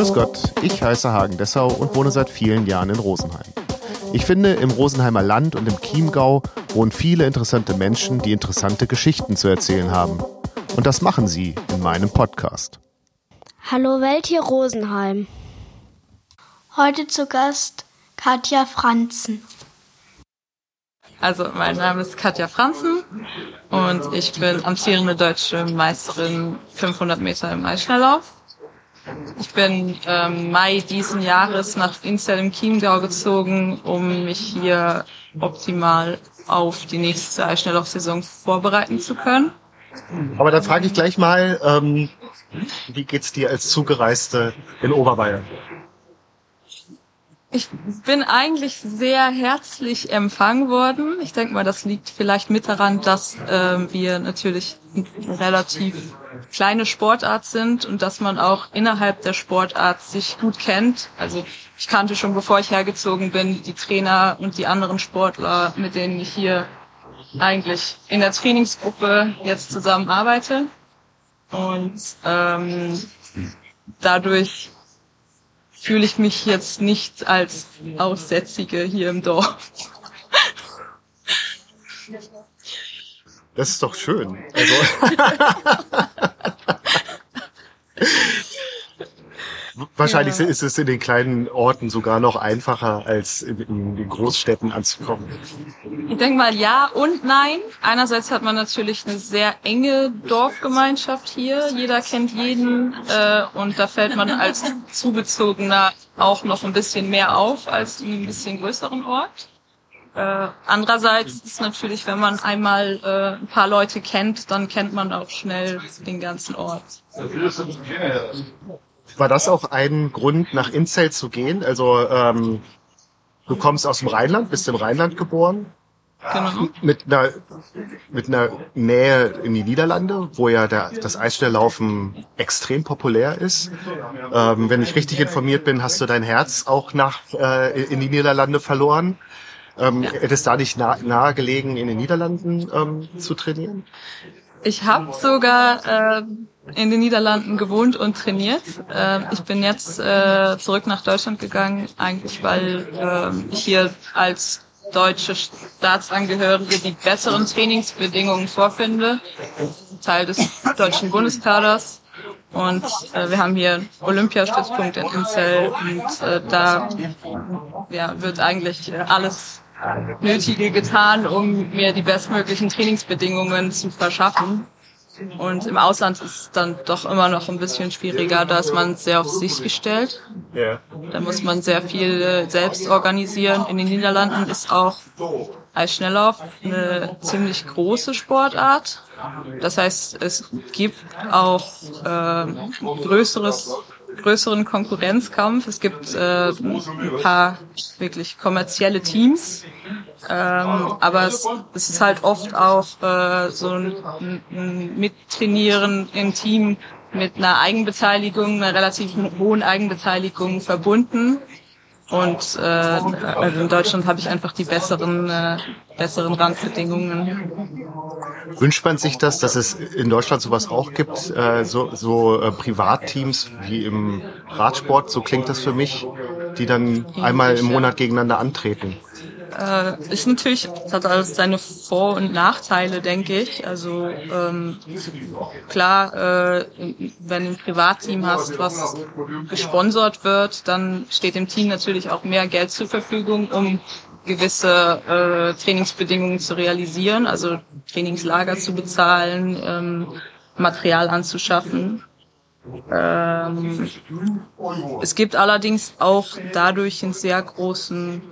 Grüß Gott, ich heiße Hagen Dessau und wohne seit vielen Jahren in Rosenheim. Ich finde, im Rosenheimer Land und im Chiemgau wohnen viele interessante Menschen, die interessante Geschichten zu erzählen haben. Und das machen sie in meinem Podcast. Hallo Welt hier Rosenheim. Heute zu Gast Katja Franzen. Also mein Name ist Katja Franzen und ich bin amtierende deutsche Meisterin 500 Meter im Eisschnelllauf. Ich bin ähm, Mai diesen Jahres nach Inzell im Chiemgau gezogen, um mich hier optimal auf die nächste Eisschnelllaufsaison vorbereiten zu können. Aber dann frage ich gleich mal, ähm, wie geht's dir als Zugereiste in Oberbayern? Ich bin eigentlich sehr herzlich empfangen worden. Ich denke mal, das liegt vielleicht mit daran, dass äh, wir natürlich eine relativ kleine Sportart sind und dass man auch innerhalb der Sportart sich gut kennt. Also ich kannte schon, bevor ich hergezogen bin, die Trainer und die anderen Sportler, mit denen ich hier eigentlich in der Trainingsgruppe jetzt zusammen arbeite. Und ähm, dadurch fühle ich mich jetzt nicht als Aussätzige hier im Dorf. Das ist doch schön. Also Wahrscheinlich ja. ist es in den kleinen Orten sogar noch einfacher, als in, in den Großstädten anzukommen. Ich denke mal ja und nein. Einerseits hat man natürlich eine sehr enge Dorfgemeinschaft hier. Jeder kennt jeden äh, und da fällt man als Zugezogener auch noch ein bisschen mehr auf als in einem bisschen größeren Ort. Äh, andererseits ist natürlich, wenn man einmal äh, ein paar Leute kennt, dann kennt man auch schnell den ganzen Ort. War das auch ein Grund, nach Inzell zu gehen? Also ähm, du kommst aus dem Rheinland, bist im Rheinland geboren. Genau. Mit einer, mit einer Nähe in die Niederlande, wo ja der, das Eisschnelllaufen extrem populär ist. Ähm, wenn ich richtig informiert bin, hast du dein Herz auch nach äh, in die Niederlande verloren. Ähm, ja. Hätte es da nicht nah, nahe gelegen, in den Niederlanden ähm, zu trainieren? Ich habe sogar äh, in den Niederlanden gewohnt und trainiert. Äh, ich bin jetzt äh, zurück nach Deutschland gegangen, eigentlich weil äh, ich hier als deutsche Staatsangehörige die besseren Trainingsbedingungen vorfinde. Teil des deutschen Bundeskaders. Und äh, wir haben hier Olympiastützpunkt in Inzell und äh, da ja, wird eigentlich alles Nötige getan, um mir die bestmöglichen Trainingsbedingungen zu verschaffen. Und im Ausland ist es dann doch immer noch ein bisschen schwieriger, da ist man sehr auf sich gestellt. Da muss man sehr viel äh, selbst organisieren. In den Niederlanden ist auch Eisschnelllauf eine ziemlich große Sportart. Das heißt, es gibt auch äh, größeres größeren Konkurrenzkampf. Es gibt äh, ein paar wirklich kommerzielle Teams, ähm, aber es, es ist halt oft auch äh, so ein, ein Mittrainieren im Team mit einer Eigenbeteiligung, einer relativ hohen Eigenbeteiligung verbunden. Und äh, also in Deutschland habe ich einfach die besseren, äh, besseren Randbedingungen. Wünscht man sich das, dass es in Deutschland sowas auch gibt, äh, so, so äh, Privatteams wie im Radsport, so klingt das für mich, die dann einmal im Monat gegeneinander antreten? Äh, ist natürlich, es hat alles seine Vor- und Nachteile, denke ich. Also ähm, klar, äh, wenn du ein Privatteam hast, was gesponsert wird, dann steht dem Team natürlich auch mehr Geld zur Verfügung, um gewisse äh, Trainingsbedingungen zu realisieren, also Trainingslager zu bezahlen, ähm, Material anzuschaffen. Ähm, es gibt allerdings auch dadurch einen sehr großen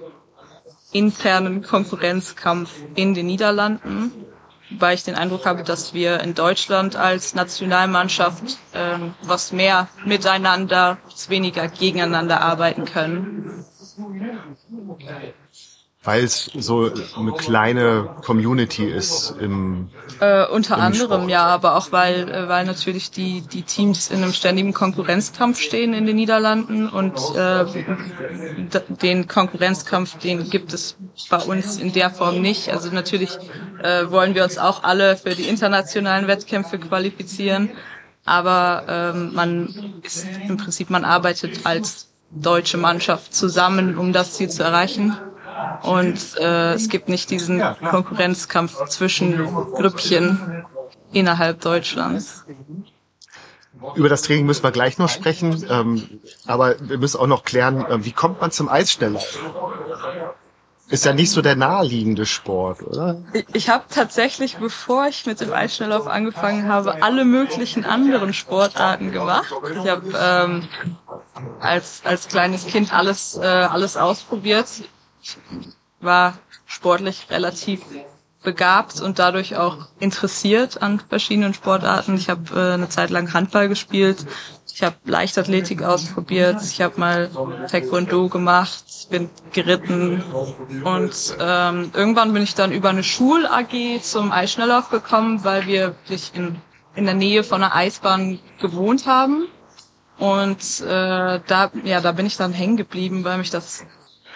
internen Konkurrenzkampf in den Niederlanden, weil ich den Eindruck habe, dass wir in Deutschland als Nationalmannschaft äh, was mehr miteinander, weniger gegeneinander arbeiten können weil es so eine kleine Community ist im äh, unter im anderem Sport. ja, aber auch weil äh, weil natürlich die die Teams in einem ständigen Konkurrenzkampf stehen in den Niederlanden und äh, den Konkurrenzkampf den gibt es bei uns in der Form nicht. Also natürlich äh, wollen wir uns auch alle für die internationalen Wettkämpfe qualifizieren. aber ähm, man ist im Prinzip, man arbeitet als deutsche Mannschaft zusammen, um das Ziel zu erreichen. Und äh, es gibt nicht diesen Konkurrenzkampf zwischen Grüppchen innerhalb Deutschlands. Über das Training müssen wir gleich noch sprechen, ähm, aber wir müssen auch noch klären, äh, wie kommt man zum Eisschnelllauf? Ist ja nicht so der naheliegende Sport, oder? Ich, ich habe tatsächlich, bevor ich mit dem Eisschnelllauf angefangen habe, alle möglichen anderen Sportarten gemacht. Ich habe ähm, als als kleines Kind alles äh, alles ausprobiert. War sportlich relativ begabt und dadurch auch interessiert an verschiedenen Sportarten. Ich habe äh, eine Zeit lang Handball gespielt, ich habe Leichtathletik ausprobiert, ich habe mal Taekwondo gemacht, bin geritten und ähm, irgendwann bin ich dann über eine Schul-AG zum Eisschnelllauf gekommen, weil wir wirklich in, in der Nähe von einer Eisbahn gewohnt haben. Und äh, da, ja, da bin ich dann hängen geblieben, weil mich das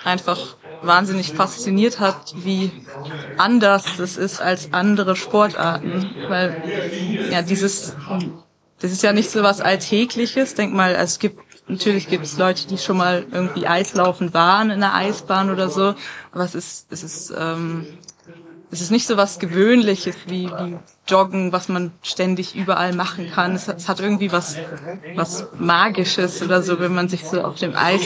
einfach wahnsinnig fasziniert hat, wie anders es ist als andere Sportarten. Weil ja dieses das ist ja nicht so was Alltägliches. Denk mal, es gibt natürlich gibt es Leute, die schon mal irgendwie Eislaufen waren in der Eisbahn oder so, aber es ist es ist ähm, es ist nicht so was Gewöhnliches wie, wie Joggen, was man ständig überall machen kann. Es, es, hat irgendwie was, was Magisches oder so, wenn man sich so auf dem Eis,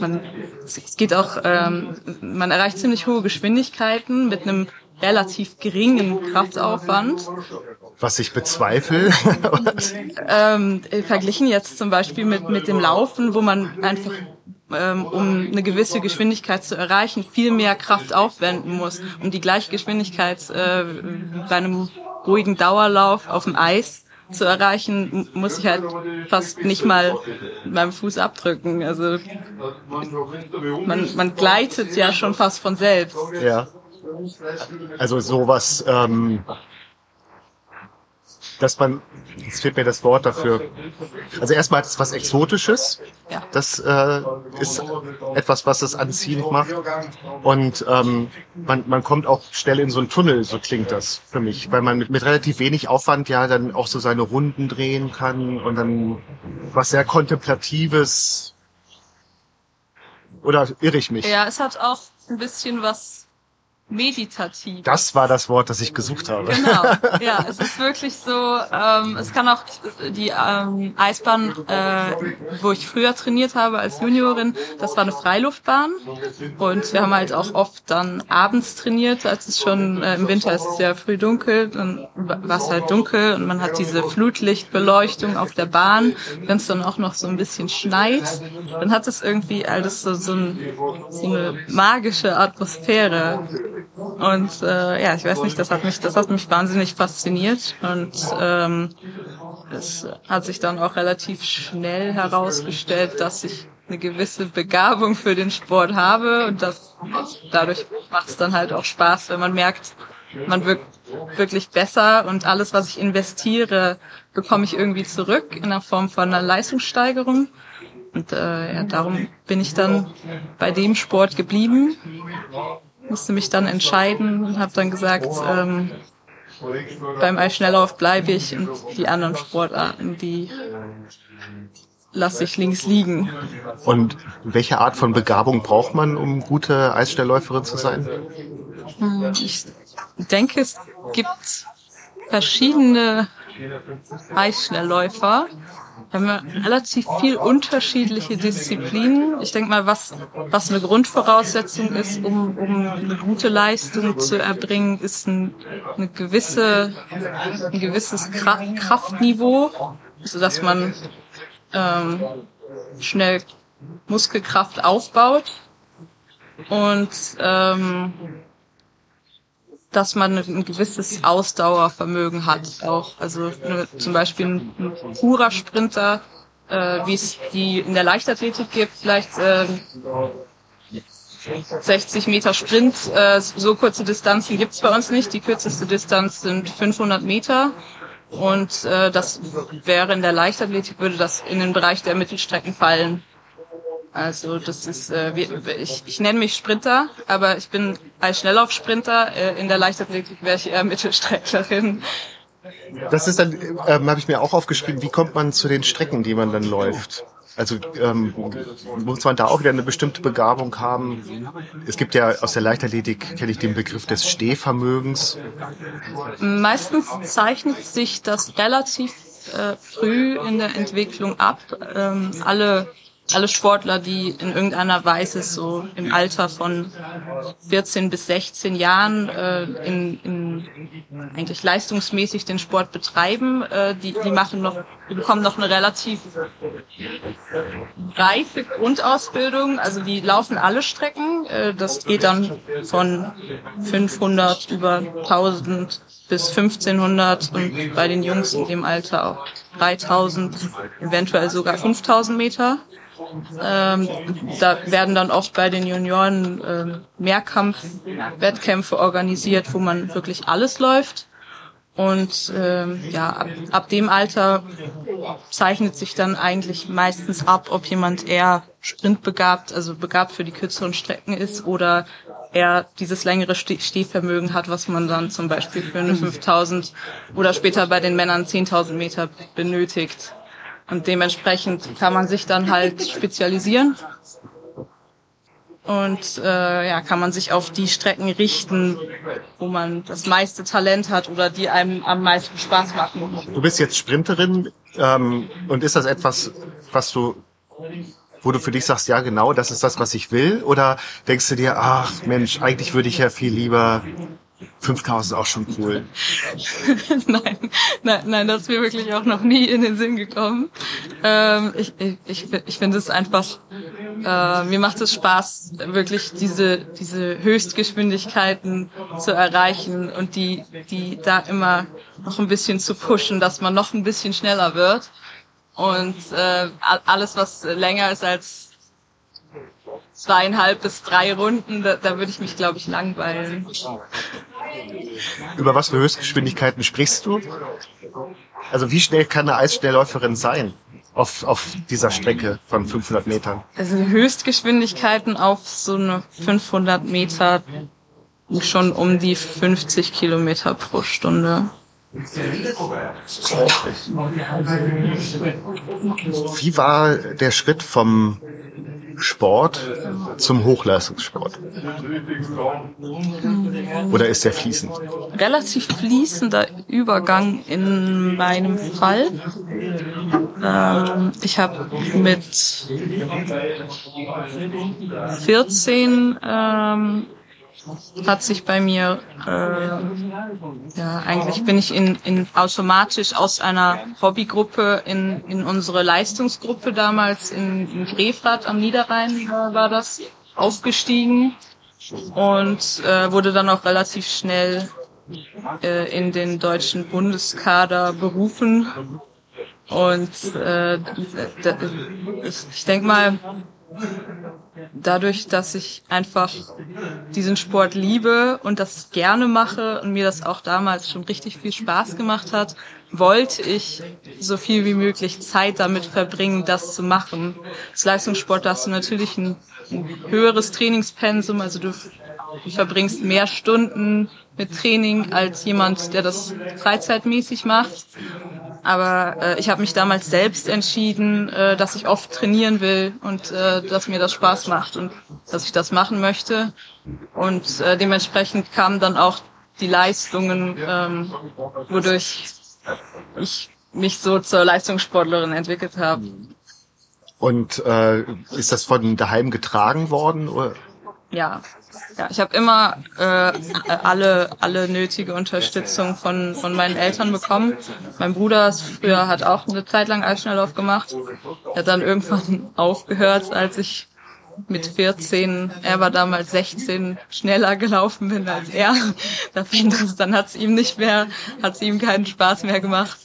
man, es geht auch, ähm, man erreicht ziemlich hohe Geschwindigkeiten mit einem relativ geringen Kraftaufwand. Was ich bezweifle. ähm, verglichen jetzt zum Beispiel mit, mit dem Laufen, wo man einfach ähm, um eine gewisse Geschwindigkeit zu erreichen, viel mehr Kraft aufwenden muss. Um die gleiche Geschwindigkeit äh, bei einem ruhigen Dauerlauf auf dem Eis zu erreichen, muss ich halt fast nicht mal meinem Fuß abdrücken. Also man, man gleitet ja schon fast von selbst. Ja. Also sowas, ähm, dass man, jetzt fehlt mir das Wort dafür. Also erstmal hat es was Exotisches. Ja. Das äh, ist etwas, was es anziehend macht. Und ähm, man, man kommt auch schnell in so einen Tunnel, so klingt das für mich, weil man mit, mit relativ wenig Aufwand ja dann auch so seine Runden drehen kann und dann was sehr Kontemplatives. Oder irre ich mich? Ja, es hat auch ein bisschen was meditativ. Das war das Wort, das ich gesucht habe. Genau, ja, es ist wirklich so, ähm, es kann auch die ähm, Eisbahn, äh, wo ich früher trainiert habe als Juniorin, das war eine Freiluftbahn und wir haben halt auch oft dann abends trainiert, als es schon äh, im Winter ist es ja früh dunkel, dann war es halt dunkel und man hat diese Flutlichtbeleuchtung auf der Bahn, wenn es dann auch noch so ein bisschen schneit, dann hat es irgendwie alles so, so, ein, so eine magische Atmosphäre und äh, ja, ich weiß nicht, das hat mich, das hat mich wahnsinnig fasziniert und ähm, es hat sich dann auch relativ schnell herausgestellt, dass ich eine gewisse Begabung für den Sport habe und das dadurch macht es dann halt auch Spaß, wenn man merkt, man wirkt wirklich besser und alles, was ich investiere, bekomme ich irgendwie zurück in der Form von einer Leistungssteigerung. Und äh, ja, darum bin ich dann bei dem Sport geblieben musste mich dann entscheiden und habe dann gesagt, ähm, beim Eisschnelllauf bleibe ich und die anderen Sportarten, die lasse ich links liegen. Und welche Art von Begabung braucht man, um gute Eisschnellläuferin zu sein? Hm, ich denke, es gibt verschiedene Eisschnellläufer. Wir haben ja relativ viel unterschiedliche Disziplinen. Ich denke mal, was, was eine Grundvoraussetzung ist, um, um eine gute Leistung zu erbringen, ist ein, eine gewisse, ein gewisses Kraftniveau, sodass man ähm, schnell Muskelkraft aufbaut und ähm, dass man ein gewisses Ausdauervermögen hat auch. Also ne, zum Beispiel ein, ein purer Sprinter, äh, wie es die in der Leichtathletik gibt, vielleicht äh, 60 Meter Sprint, äh, so kurze Distanzen gibt's bei uns nicht. Die kürzeste Distanz sind 500 Meter. Und äh, das wäre in der Leichtathletik, würde das in den Bereich der Mittelstrecken fallen. Also das ist, äh, ich, ich nenne mich Sprinter, aber ich bin als Schnelllaufsprinter. Äh, in der Leichtathletik wäre ich eher Mittelstrecklerin. Das ist dann, ähm, habe ich mir auch aufgeschrieben, wie kommt man zu den Strecken, die man dann läuft? Also ähm, muss man da auch wieder eine bestimmte Begabung haben? Es gibt ja aus der Leichtathletik, kenne ich den Begriff des Stehvermögens. Meistens zeichnet sich das relativ äh, früh in der Entwicklung ab. Ähm, alle alle Sportler, die in irgendeiner Weise so im Alter von 14 bis 16 Jahren äh, in, in eigentlich leistungsmäßig den Sport betreiben, äh, die, die machen noch, die bekommen noch eine relativ reife Grundausbildung. Also die laufen alle Strecken. Äh, das geht dann von 500 über 1000 bis 1500 und bei den Jungs in dem Alter auch 3000, eventuell sogar 5000 Meter. Ähm, da werden dann oft bei den Junioren äh, Mehrkampf-Wettkämpfe organisiert, wo man wirklich alles läuft. Und ähm, ja, ab, ab dem Alter zeichnet sich dann eigentlich meistens ab, ob jemand eher sprintbegabt, also begabt für die kürzeren Strecken ist oder er dieses längere Stehvermögen hat, was man dann zum Beispiel für eine 5000 oder später bei den Männern 10.000 Meter benötigt. Und dementsprechend kann man sich dann halt spezialisieren. Und äh, ja, kann man sich auf die Strecken richten, wo man das meiste Talent hat oder die einem am meisten Spaß machen. Du bist jetzt Sprinterin ähm, und ist das etwas, was du, wo du für dich sagst, ja genau, das ist das, was ich will? Oder denkst du dir, ach Mensch, eigentlich würde ich ja viel lieber 5000 auch schon cool. nein, nein, nein, das ist mir wirklich auch noch nie in den Sinn gekommen. Ähm, ich ich, ich, ich finde es einfach, äh, mir macht es Spaß, wirklich diese, diese Höchstgeschwindigkeiten zu erreichen und die, die da immer noch ein bisschen zu pushen, dass man noch ein bisschen schneller wird. Und äh, alles, was länger ist als zweieinhalb bis drei Runden, da, da würde ich mich, glaube ich, langweilen. Über was für Höchstgeschwindigkeiten sprichst du? Also wie schnell kann eine Eisschnellläuferin sein auf, auf dieser Strecke von 500 Metern? Also Höchstgeschwindigkeiten auf so eine 500 Meter schon um die 50 Kilometer pro Stunde. Wie war der Schritt vom Sport zum Hochleistungssport? Oder ist der fließend? Relativ fließender Übergang in meinem Fall. Ähm, ich habe mit 14 ähm, hat sich bei mir, äh, ja, eigentlich bin ich in, in automatisch aus einer Hobbygruppe in, in unsere Leistungsgruppe damals in, in Grefrath am Niederrhein äh, war das aufgestiegen und äh, wurde dann auch relativ schnell äh, in den deutschen Bundeskader berufen. Und äh, ich, ich denke mal, dadurch, dass ich einfach diesen Sport liebe und das gerne mache und mir das auch damals schon richtig viel Spaß gemacht hat, wollte ich so viel wie möglich Zeit damit verbringen, das zu machen. Als Leistungssport hast du natürlich ein, höheres Trainingspensum, also du verbringst mehr Stunden mit Training als jemand, der das freizeitmäßig macht. Aber äh, ich habe mich damals selbst entschieden, äh, dass ich oft trainieren will und äh, dass mir das Spaß macht und dass ich das machen möchte. Und äh, dementsprechend kamen dann auch die Leistungen, ähm, wodurch ich mich so zur Leistungssportlerin entwickelt habe. Und äh, ist das von daheim getragen worden? Oder? Ja, ja, ich habe immer äh, alle alle nötige Unterstützung von von meinen Eltern bekommen. Mein Bruder früher hat auch eine Zeit lang Eisschnelllauf gemacht. Er hat dann irgendwann aufgehört, als ich mit 14, er war damals 16, schneller gelaufen bin als er. dann hat es ihm nicht mehr, hat es ihm keinen Spaß mehr gemacht.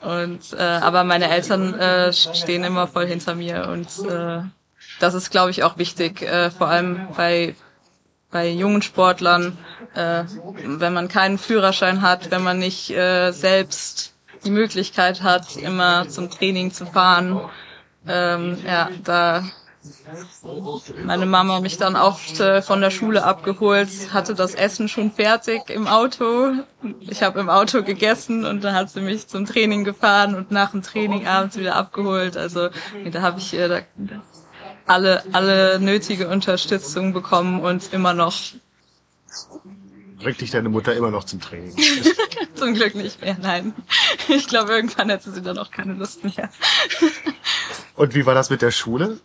Und äh, aber meine Eltern äh, stehen immer voll hinter mir und äh, das ist, glaube ich, auch wichtig, äh, vor allem bei bei jungen Sportlern, äh, wenn man keinen Führerschein hat, wenn man nicht äh, selbst die Möglichkeit hat, immer zum Training zu fahren. Ähm, ja, da meine Mama mich dann oft äh, von der Schule abgeholt, hatte das Essen schon fertig im Auto. Ich habe im Auto gegessen und dann hat sie mich zum Training gefahren und nach dem Training abends wieder abgeholt. Also da habe ich äh, da, alle alle nötige Unterstützung bekommen und immer noch Bringt dich deine Mutter immer noch zum Training? zum Glück nicht mehr, nein. Ich glaube, irgendwann hätte sie dann auch keine Lust mehr. Und wie war das mit der Schule?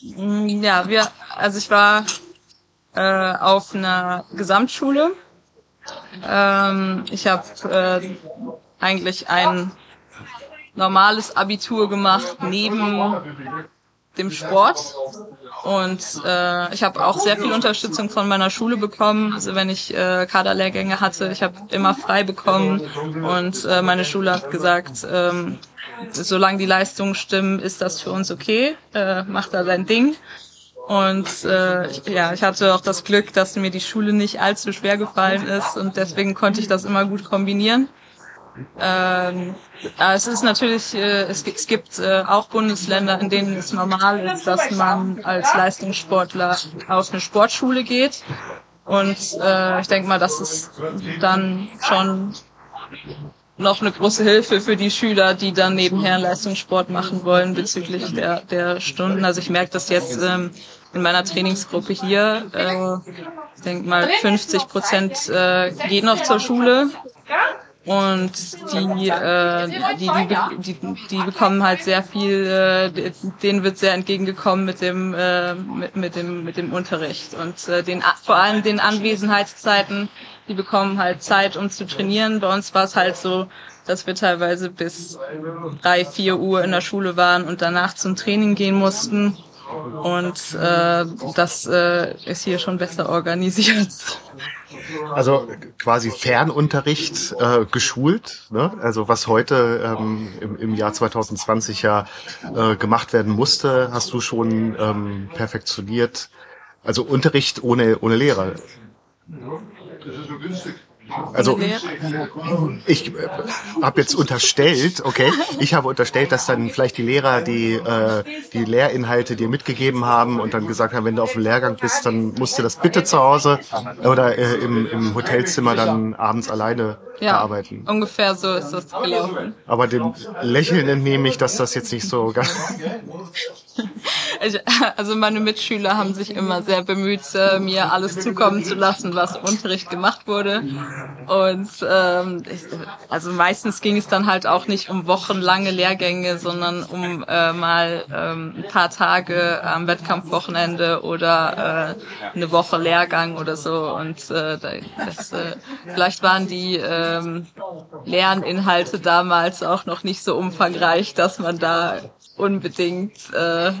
Mm, Ja, wir, also ich war äh, auf einer Gesamtschule. Ähm, ich habe äh, eigentlich ein normales Abitur gemacht neben dem Sport und äh, ich habe auch sehr viel Unterstützung von meiner Schule bekommen. Also wenn ich äh, Kaderlehrgänge hatte, ich habe immer frei bekommen und äh, meine Schule hat gesagt, ähm, solange die Leistungen stimmen, ist das für uns okay. Äh, macht da sein Ding. Und äh, ich, ja, ich hatte auch das Glück, dass mir die Schule nicht allzu schwer gefallen ist und deswegen konnte ich das immer gut kombinieren. Ähm, es ist natürlich, äh, es, gibt- es gibt äh, auch Bundesländer, in denen es normal ist, dass man als Leistungssportler auf eine Sportschule geht. Und äh, ich denke mal, das ist dann schon noch eine große Hilfe für die Schüler, die dann nebenher Leistungssport machen wollen bezüglich der, der Stunden. Also ich merke das jetzt ähm, in meiner Trainingsgruppe hier. Äh, ich denke mal 50 Prozent äh, gehen noch zur Schule und die, äh, die, die, die, die bekommen halt sehr viel, äh, denen wird sehr entgegengekommen mit dem, äh, mit, mit dem, mit dem Unterricht und äh, den, vor allem den Anwesenheitszeiten, die bekommen halt Zeit, um zu trainieren. Bei uns war es halt so, dass wir teilweise bis drei, vier Uhr in der Schule waren und danach zum Training gehen mussten. Und äh, das äh, ist hier schon besser organisiert. Also quasi Fernunterricht äh, geschult, ne? also was heute ähm, im, im Jahr 2020 ja äh, gemacht werden musste, hast du schon ähm, perfektioniert. Also Unterricht ohne ohne Lehrer. Also ich äh, habe jetzt unterstellt, okay, ich habe unterstellt, dass dann vielleicht die Lehrer die äh, die Lehrinhalte dir mitgegeben haben und dann gesagt haben, wenn du auf dem Lehrgang bist, dann musst du das bitte zu Hause oder äh, im, im Hotelzimmer dann abends alleine ja, bearbeiten. ungefähr so ist das gelaufen. Aber dem Lächeln entnehme ich, dass das jetzt nicht so ganz Also meine Mitschüler haben sich immer sehr bemüht, äh, mir alles zukommen zu lassen, was im Unterricht gemacht wurde. Und ähm, ich, also meistens ging es dann halt auch nicht um wochenlange Lehrgänge, sondern um äh, mal ähm, ein paar Tage am Wettkampfwochenende oder äh, eine Woche Lehrgang oder so. Und äh, das, äh, vielleicht waren die ähm, Lerninhalte damals auch noch nicht so umfangreich, dass man da unbedingt äh,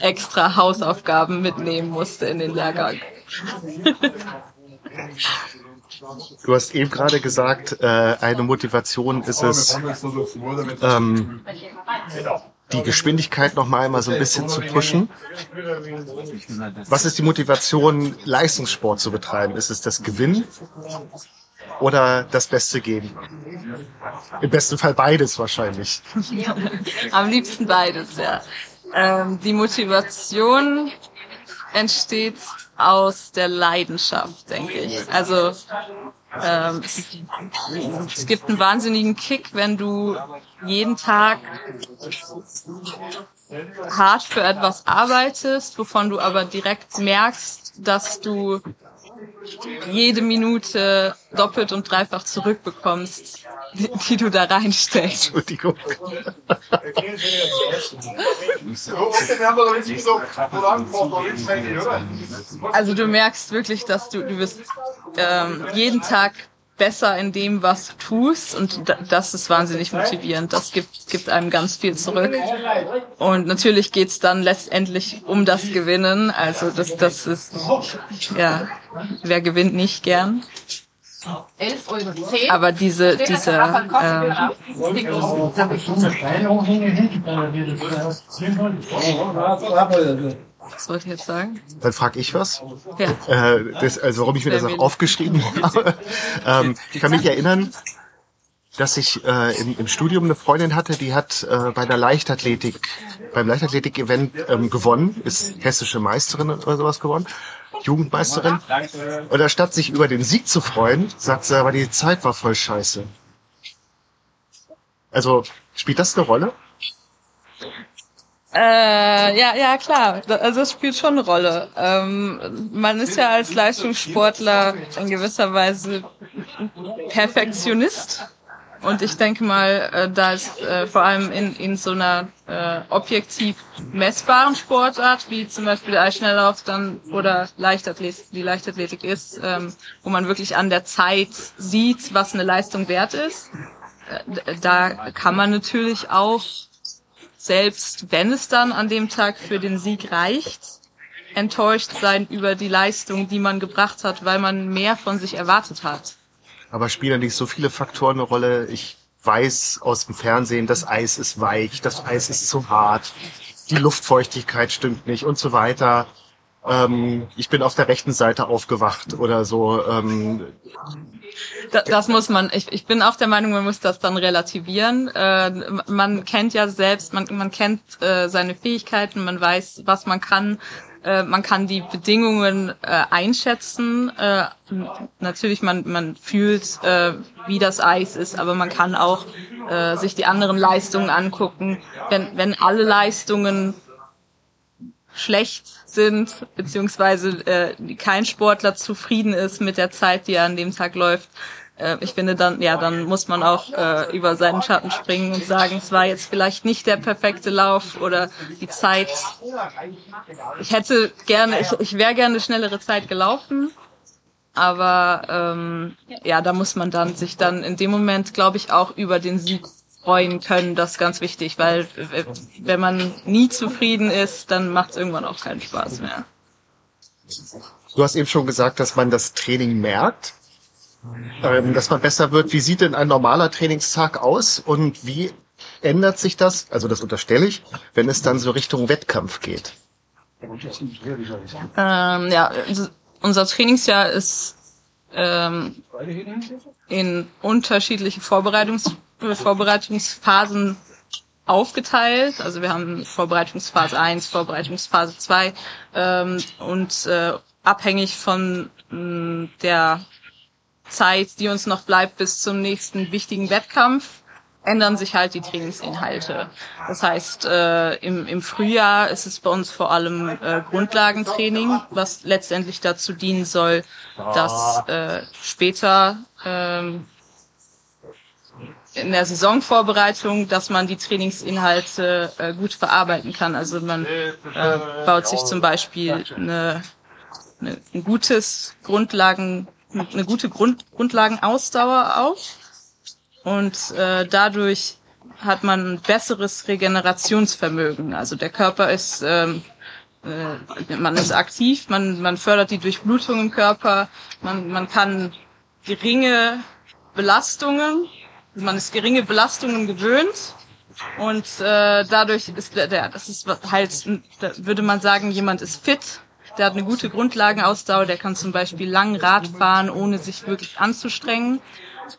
extra Hausaufgaben mitnehmen musste in den Lehrgang. Du hast eben gerade gesagt, äh, eine Motivation ist es, ähm, die Geschwindigkeit noch mal einmal so ein bisschen zu pushen. Was ist die Motivation, Leistungssport zu betreiben? Ist es das Gewinnen oder das Beste geben? Im besten Fall beides wahrscheinlich. Am liebsten beides, ja. Ähm, die Motivation entsteht aus der Leidenschaft, denke ich. Also ähm, es gibt einen wahnsinnigen Kick, wenn du jeden Tag hart für etwas arbeitest, wovon du aber direkt merkst, dass du jede Minute doppelt und dreifach zurückbekommst, die, die du da reinsteckst. Entschuldigung. Also du merkst wirklich, dass du, du bist ähm, jeden Tag besser in dem, was du tust und da, das ist wahnsinnig motivierend. Das gibt, gibt einem ganz viel zurück. Und natürlich geht's dann letztendlich um das Gewinnen. Also das, das ist, ja, wer gewinnt nicht gern. 11,10 Euro. Aber diese, diese, ähm, was wollte ich jetzt sagen? Dann frage ich was. Ja. Äh, das, also warum ich mir das auch aufgeschrieben habe. ähm, ich kann mich erinnern, dass ich äh, im, im Studium eine Freundin hatte, die hat äh, bei der Leichtathletik, beim Leichtathletik-Event ähm, gewonnen, ist hessische Meisterin oder sowas gewonnen, Jugendmeisterin. Und anstatt sich über den Sieg zu freuen, sagt sie, aber die Zeit war voll scheiße. Also, spielt das eine Rolle? Äh, ja, ja, klar. Also es spielt schon eine Rolle. Ähm, man ist ja als Leistungssportler in gewisser Weise Perfektionist. Und ich denke mal, äh, da ist äh, vor allem in, in so einer äh, objektiv messbaren Sportart, wie zum Beispiel der Eisschnelllauf dann oder Leichtathletik, die Leichtathletik ist, ähm, wo man wirklich an der Zeit sieht, was eine Leistung wert ist. Äh, da kann man natürlich auch selbst wenn es dann an dem Tag für den Sieg reicht, enttäuscht sein über die Leistung, die man gebracht hat, weil man mehr von sich erwartet hat. Aber spielen nicht so viele Faktoren eine Rolle? Ich weiß aus dem Fernsehen, das Eis ist weich, das Eis ist zu hart, die Luftfeuchtigkeit stimmt nicht und so weiter. Ähm, ich bin auf der rechten Seite aufgewacht oder so. Ähm, das, das muss man, ich, ich bin auch der Meinung, man muss das dann relativieren. Äh, man kennt ja selbst, man, man kennt äh, seine Fähigkeiten, man weiß, was man kann. Äh, man kann die Bedingungen äh, einschätzen. Äh, natürlich, man, man fühlt, äh, wie das Eis ist, aber man kann auch äh, sich die anderen Leistungen angucken. Wenn, wenn alle Leistungen schlecht sind, beziehungsweise äh, kein Sportler zufrieden ist mit der Zeit, die er an dem Tag läuft, äh, ich finde dann, ja, dann muss man auch äh, über seinen Schatten springen und sagen, es war jetzt vielleicht nicht der perfekte Lauf oder die Zeit. Ich hätte gerne, ich, ich wäre gerne schnellere Zeit gelaufen, aber ähm, ja, da muss man dann sich dann in dem Moment, glaube ich, auch über den Sieg freuen können, das ist ganz wichtig, weil wenn man nie zufrieden ist, dann macht es irgendwann auch keinen Spaß mehr. Du hast eben schon gesagt, dass man das Training merkt, ähm, dass man besser wird. Wie sieht denn ein normaler Trainingstag aus und wie ändert sich das, also das unterstelle ich, wenn es dann so Richtung Wettkampf geht? Ähm, ja, also unser Trainingsjahr ist ähm, in unterschiedliche Vorbereitungs Vorbereitungsphasen aufgeteilt. Also wir haben Vorbereitungsphase 1, Vorbereitungsphase 2 ähm, und äh, abhängig von mh, der Zeit, die uns noch bleibt bis zum nächsten wichtigen Wettkampf, ändern sich halt die Trainingsinhalte. Das heißt, äh, im, im Frühjahr ist es bei uns vor allem äh, Grundlagentraining, was letztendlich dazu dienen soll, dass äh, später ähm, in der Saisonvorbereitung, dass man die Trainingsinhalte äh, gut verarbeiten kann. Also man äh, baut sich zum Beispiel eine, eine, ein gutes Grundlagen, eine gute Grund, Grundlagenausdauer auf und äh, dadurch hat man ein besseres Regenerationsvermögen. Also der Körper ist ähm, äh, man ist aktiv, man, man fördert die Durchblutung im Körper, man, man kann geringe Belastungen man ist geringe Belastungen gewöhnt und äh, dadurch ist der, der das ist halt, da würde man sagen, jemand ist fit, der hat eine gute Grundlagenausdauer, der kann zum Beispiel lang Rad fahren, ohne sich wirklich anzustrengen.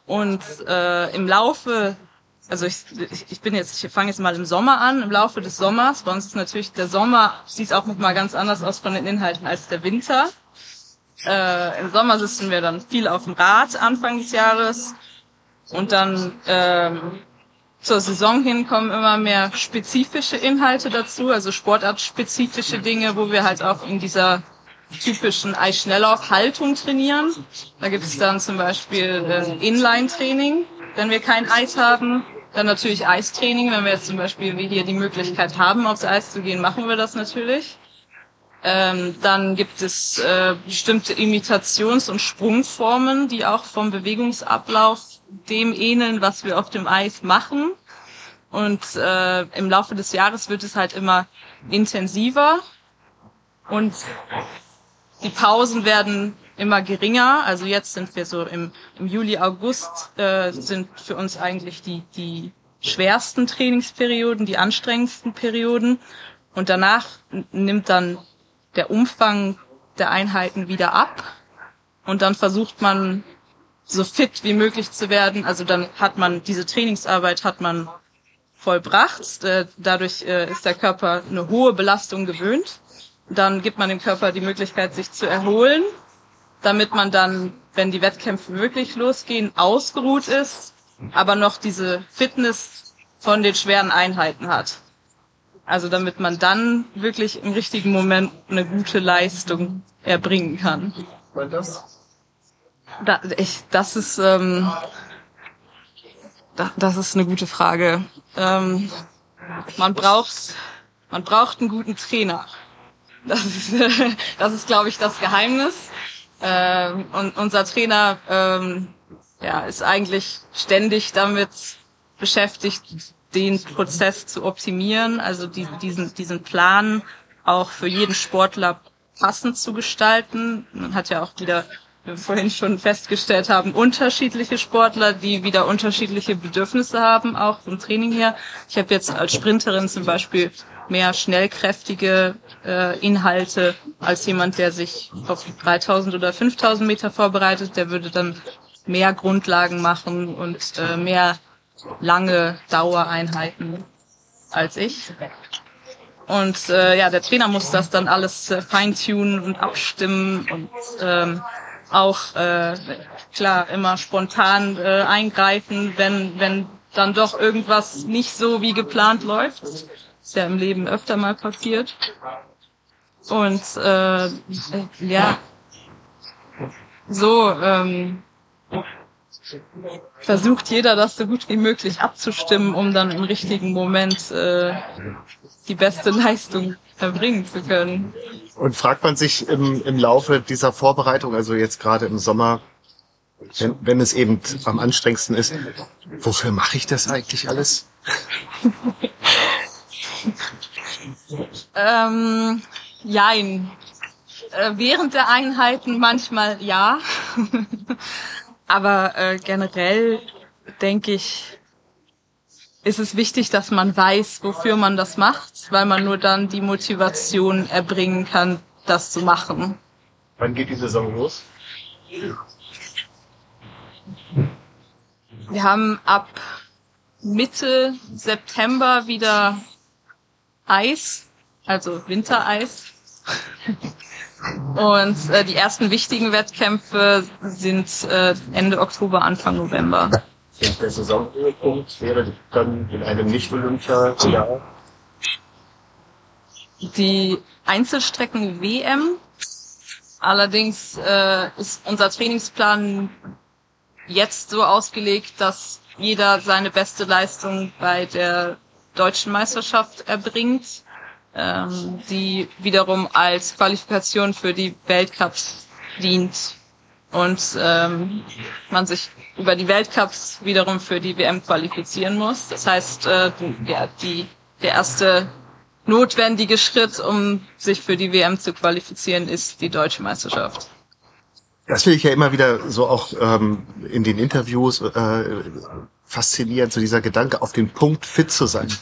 Und äh, im Laufe, also ich, ich bin jetzt, ich fange jetzt mal im Sommer an, im Laufe des Sommers, bei uns ist natürlich der Sommer, sieht auch mal ganz anders aus von den Inhalten als der Winter. Äh, Im Sommer sitzen wir dann viel auf dem Rad Anfang des Jahres und dann ähm, zur Saison hin kommen immer mehr spezifische Inhalte dazu, also sportartspezifische Dinge, wo wir halt auch in dieser typischen Eisschnelllauf-Haltung trainieren. Da gibt es dann zum Beispiel äh, Inline-Training, wenn wir kein Eis haben. Dann natürlich Eistraining, wenn wir jetzt zum Beispiel wie hier die Möglichkeit haben, aufs Eis zu gehen, machen wir das natürlich. Ähm, dann gibt es äh, bestimmte Imitations- und Sprungformen, die auch vom Bewegungsablauf dem ähneln, was wir auf dem Eis machen. Und äh, im Laufe des Jahres wird es halt immer intensiver und die Pausen werden immer geringer. Also jetzt sind wir so im, im Juli, August äh, sind für uns eigentlich die, die schwersten Trainingsperioden, die anstrengendsten Perioden. Und danach nimmt dann der Umfang der Einheiten wieder ab. Und dann versucht man so fit wie möglich zu werden. Also dann hat man diese Trainingsarbeit hat man vollbracht. Äh, dadurch äh, ist der Körper eine hohe Belastung gewöhnt. Dann gibt man dem Körper die Möglichkeit, sich zu erholen, damit man dann, wenn die Wettkämpfe wirklich losgehen, ausgeruht ist, aber noch diese Fitness von den schweren Einheiten hat. Also damit man dann wirklich im richtigen Moment eine gute Leistung erbringen kann. Und das? Da, ich, das ist ähm, da, das ist eine gute Frage. Ähm, man braucht man braucht einen guten Trainer. Das ist, das ist glaube ich, das Geheimnis. Ähm, und unser Trainer ähm, ja, ist eigentlich ständig damit beschäftigt, den Prozess zu optimieren, also die, diesen, diesen Plan auch für jeden Sportler passend zu gestalten. Man hat ja auch wieder, wie vorhin schon festgestellt haben, unterschiedliche Sportler, die wieder unterschiedliche Bedürfnisse haben, auch vom Training her. Ich habe jetzt als Sprinterin zum Beispiel mehr schnellkräftige äh, Inhalte als jemand, der sich auf 3000 oder 5000 Meter vorbereitet. Der würde dann mehr Grundlagen machen und äh, mehr lange Dauereinheiten als ich. Und äh, ja, der Trainer muss das dann alles äh, feintunen und abstimmen und ähm, auch äh, klar immer spontan äh, eingreifen, wenn wenn dann doch irgendwas nicht so wie geplant läuft. Ist ja im Leben öfter mal passiert. Und äh, ja, so ähm, versucht jeder das so gut wie möglich abzustimmen, um dann im richtigen Moment äh, die beste Leistung erbringen zu können. Und fragt man sich im, im Laufe dieser Vorbereitung, also jetzt gerade im Sommer, wenn, wenn es eben am anstrengendsten ist, wofür mache ich das eigentlich alles? ähm, jein. Äh, während der Einheiten manchmal ja. Aber äh, generell denke ich, ist es wichtig, dass man weiß, wofür man das macht, weil man nur dann die Motivation erbringen kann, das zu machen. Wann geht die Saison los? Wir haben ab Mitte September wieder Eis, also Wintereis. Und äh, die ersten wichtigen Wettkämpfe sind äh, Ende Oktober, Anfang November. Der Saisonhöhepunkt wäre dann in einem Nicht-Olympia-Jahr? Die Einzelstrecken WM. Allerdings äh, ist unser Trainingsplan jetzt so ausgelegt, dass jeder seine beste Leistung bei der deutschen Meisterschaft erbringt ähm, die wiederum als Qualifikation für die Weltcups dient und ähm, man sich über die Weltcups wiederum für die WM qualifizieren muss. Das heißt, äh, ja, die, der erste notwendige Schritt, um sich für die WM zu qualifizieren, ist die deutsche Meisterschaft. Das will ich ja immer wieder so auch ähm, in den Interviews äh, faszinierend, so dieser Gedanke, auf den Punkt fit zu sein.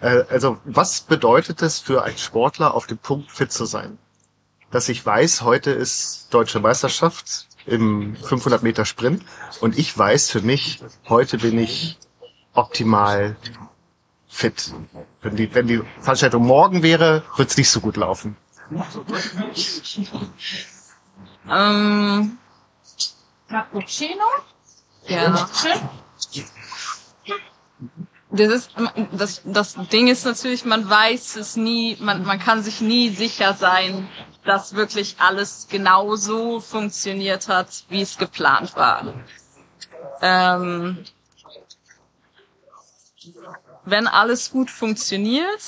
Äh, also was bedeutet es für einen Sportler, auf dem Punkt fit zu sein? Dass ich weiß, heute ist deutsche Meisterschaft im 500 Meter Sprint und ich weiß für mich, heute bin ich optimal fit. Wenn die, wenn die Veranstaltung morgen wäre, wird es nicht so gut laufen. Ähm, Cappuccino? ja. Das ist, das, das Ding ist natürlich, man weiß es nie, man, man kann sich nie sicher sein, dass wirklich alles genau so funktioniert hat, wie es geplant war. Ähm, wenn alles gut funktioniert,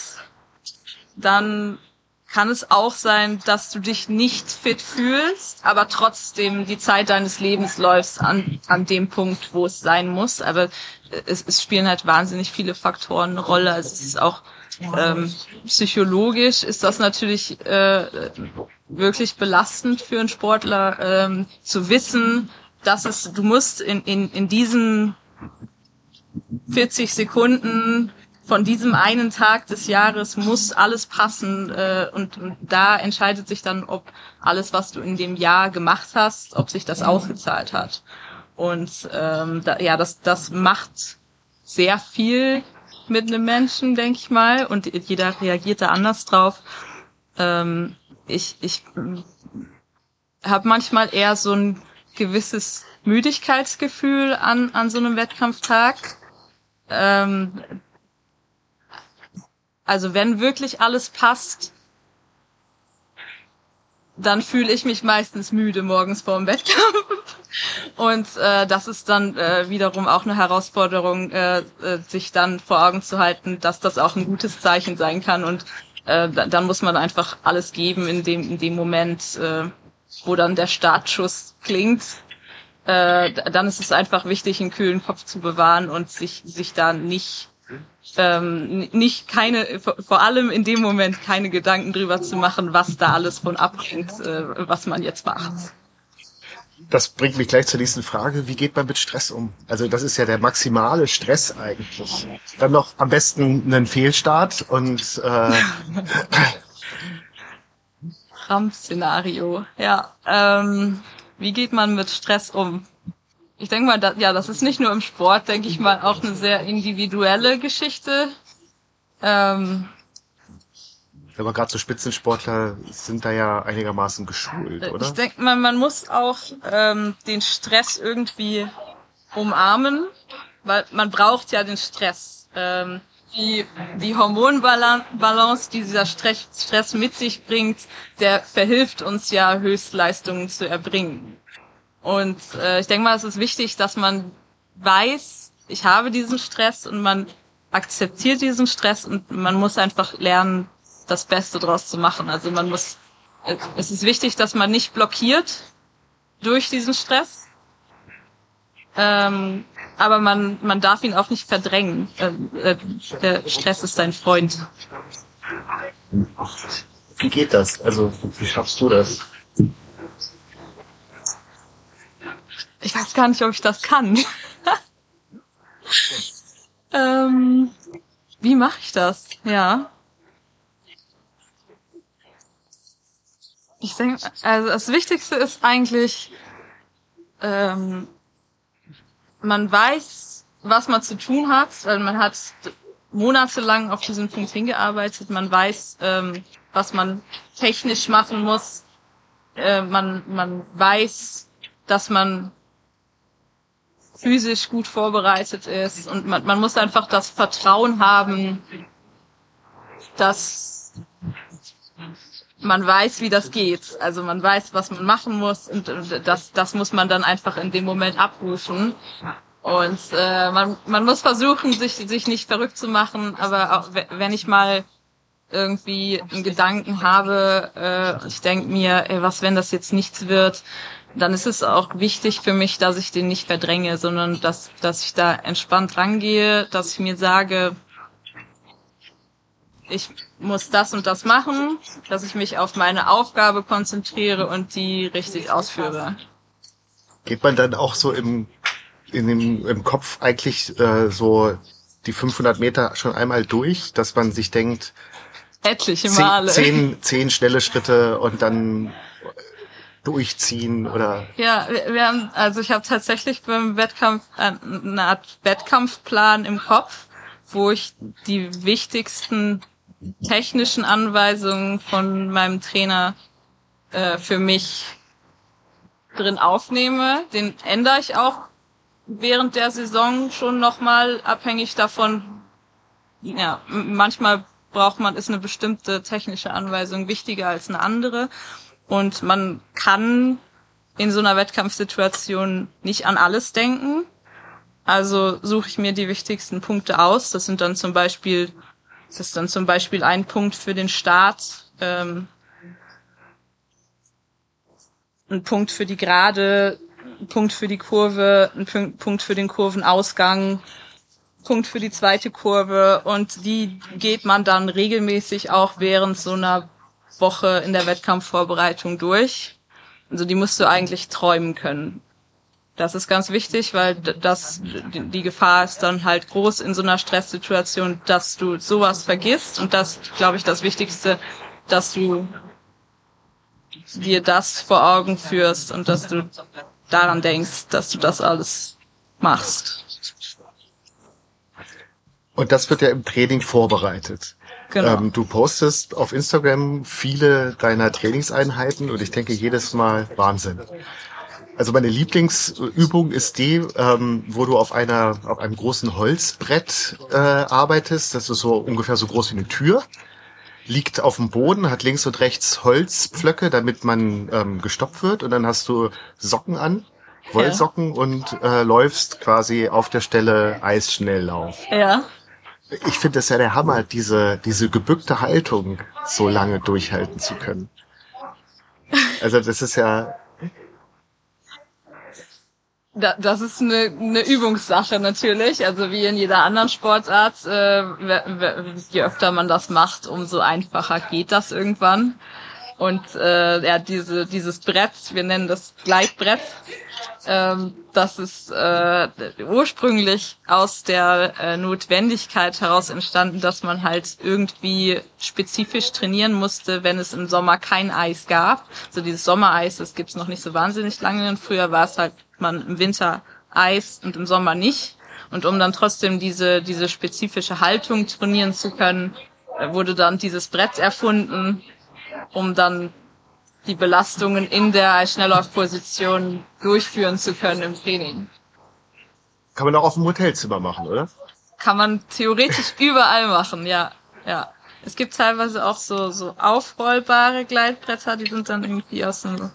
dann kann es auch sein, dass du dich nicht fit fühlst, aber trotzdem die Zeit deines Lebens läufst an, an dem Punkt, wo es sein muss. Aber es, es spielen halt wahnsinnig viele Faktoren eine Rolle. Also es ist auch ähm, psychologisch ist das natürlich äh, wirklich belastend für einen Sportler ähm, zu wissen, dass es, du musst in, in, in diesen 40 Sekunden von diesem einen Tag des Jahres muss alles passen äh, und, und da entscheidet sich dann, ob alles, was du in dem Jahr gemacht hast, ob sich das ausgezahlt hat. Und ähm, da, ja, das, das macht sehr viel mit einem Menschen, denke ich mal, und jeder reagiert da anders drauf. Ähm, ich ich habe manchmal eher so ein gewisses Müdigkeitsgefühl an, an so einem Wettkampftag. Ähm, also wenn wirklich alles passt, dann fühle ich mich meistens müde morgens vor dem Wettkampf. Und äh, das ist dann äh, wiederum auch eine Herausforderung, äh, äh, sich dann vor Augen zu halten, dass das auch ein gutes Zeichen sein kann. Und äh, dann muss man einfach alles geben in dem, in dem Moment, äh, wo dann der Startschuss klingt. Äh, dann ist es einfach wichtig, einen kühlen Kopf zu bewahren und sich, sich da nicht ähm, nicht keine, vor allem in dem Moment keine Gedanken drüber zu machen, was da alles von abhängt, äh, was man jetzt macht. Das bringt mich gleich zur nächsten Frage. Wie geht man mit Stress um? Also das ist ja der maximale Stress eigentlich. Dann noch am besten einen Fehlstart und äh, Ramp-Szenario. Ja. Ähm, wie geht man mit Stress um? Ich denke mal, da, ja, das ist nicht nur im Sport, denke ich mal, auch eine sehr individuelle Geschichte. Ähm, aber gerade so Spitzensportler sind da ja einigermaßen geschult, oder? Ich denke mal, man muss auch ähm, den Stress irgendwie umarmen, weil man braucht ja den Stress. Ähm, die, die Hormonbalance, die dieser Stress, Stress mit sich bringt, der verhilft uns ja Höchstleistungen zu erbringen. Und äh, ich denke mal, es ist wichtig, dass man weiß, ich habe diesen Stress und man akzeptiert diesen Stress und man muss einfach lernen, das Beste draus zu machen. Also man muss, es ist wichtig, dass man nicht blockiert durch diesen Stress. Ähm, aber man, man darf ihn auch nicht verdrängen. Äh, äh, der Stress ist sein Freund. Wie geht das? Also, wie schaffst du das? Ich weiß gar nicht, ob ich das kann. ähm, wie mache ich das? Ja. Ich denke, also das Wichtigste ist eigentlich, ähm, man weiß, was man zu tun hat. Also man hat monatelang auf diesen Punkt hingearbeitet. Man weiß, ähm, was man technisch machen muss. Äh, man, man weiß, dass man physisch gut vorbereitet ist und man, man muss einfach das Vertrauen haben, dass man weiß, wie das geht. Also man weiß, was man machen muss und das, das muss man dann einfach in dem Moment abrufen. Und äh, man, man muss versuchen, sich, sich nicht verrückt zu machen, aber auch wenn ich mal irgendwie einen Gedanken habe, äh, ich denke mir, ey, was, wenn das jetzt nichts wird, dann ist es auch wichtig für mich, dass ich den nicht verdränge, sondern dass, dass ich da entspannt rangehe, dass ich mir sage, ich muss das und das machen, dass ich mich auf meine Aufgabe konzentriere und die richtig ausführe. Geht man dann auch so im, in dem, im Kopf eigentlich äh, so die 500 Meter schon einmal durch, dass man sich denkt, etliche Male. Zehn, zehn, zehn schnelle Schritte und dann durchziehen oder? Ja, wir, wir haben, also ich habe tatsächlich beim Wettkampf äh, eine Art Wettkampfplan im Kopf, wo ich die wichtigsten technischen Anweisungen von meinem Trainer äh, für mich drin aufnehme. Den ändere ich auch während der Saison schon nochmal abhängig davon. Ja, manchmal braucht man, ist eine bestimmte technische Anweisung wichtiger als eine andere. Und man kann in so einer Wettkampfsituation nicht an alles denken. Also suche ich mir die wichtigsten Punkte aus. Das sind dann zum Beispiel, das ist dann zum Beispiel ein Punkt für den Start, ähm, ein Punkt für die Gerade, ein Punkt für die Kurve, ein Punkt für den Kurvenausgang, Punkt für die zweite Kurve und die geht man dann regelmäßig auch während so einer Woche in der Wettkampfvorbereitung durch. Also die musst du eigentlich träumen können. Das ist ganz wichtig, weil das, die Gefahr ist dann halt groß in so einer Stresssituation, dass du sowas vergisst. Und das, glaube ich, das Wichtigste, dass du dir das vor Augen führst und dass du daran denkst, dass du das alles machst. Und das wird ja im Training vorbereitet. Genau. Ähm, du postest auf Instagram viele deiner Trainingseinheiten und ich denke jedes Mal Wahnsinn. Also meine Lieblingsübung ist die, ähm, wo du auf einer auf einem großen Holzbrett äh, arbeitest. Das ist so ungefähr so groß wie eine Tür. Liegt auf dem Boden, hat links und rechts Holzpflöcke, damit man ähm, gestoppt wird. Und dann hast du Socken an, Wollsocken ja. und äh, läufst quasi auf der Stelle Eisschnelllauf. Ja. Ich finde das ja der Hammer, diese diese gebückte Haltung so lange durchhalten zu können. Also das ist ja das ist eine, eine Übungssache natürlich. Also wie in jeder anderen Sportart, äh, je öfter man das macht, umso einfacher geht das irgendwann. Und äh, ja, diese, dieses Brett, wir nennen das Gleitbrett, ähm, das ist äh, ursprünglich aus der äh, Notwendigkeit heraus entstanden, dass man halt irgendwie spezifisch trainieren musste, wenn es im Sommer kein Eis gab. So dieses Sommereis, das gibt's noch nicht so wahnsinnig lange. Und früher war es halt man im Winter Eis und im Sommer nicht. Und um dann trotzdem diese, diese spezifische Haltung trainieren zu können, äh, wurde dann dieses Brett erfunden, um dann die Belastungen in der Schnelllaufposition durchführen zu können im Training. Kann man auch auf dem Hotelzimmer machen, oder? Kann man theoretisch überall machen, ja, ja. Es gibt teilweise auch so, so aufrollbare Gleitbretter, die sind dann irgendwie aus so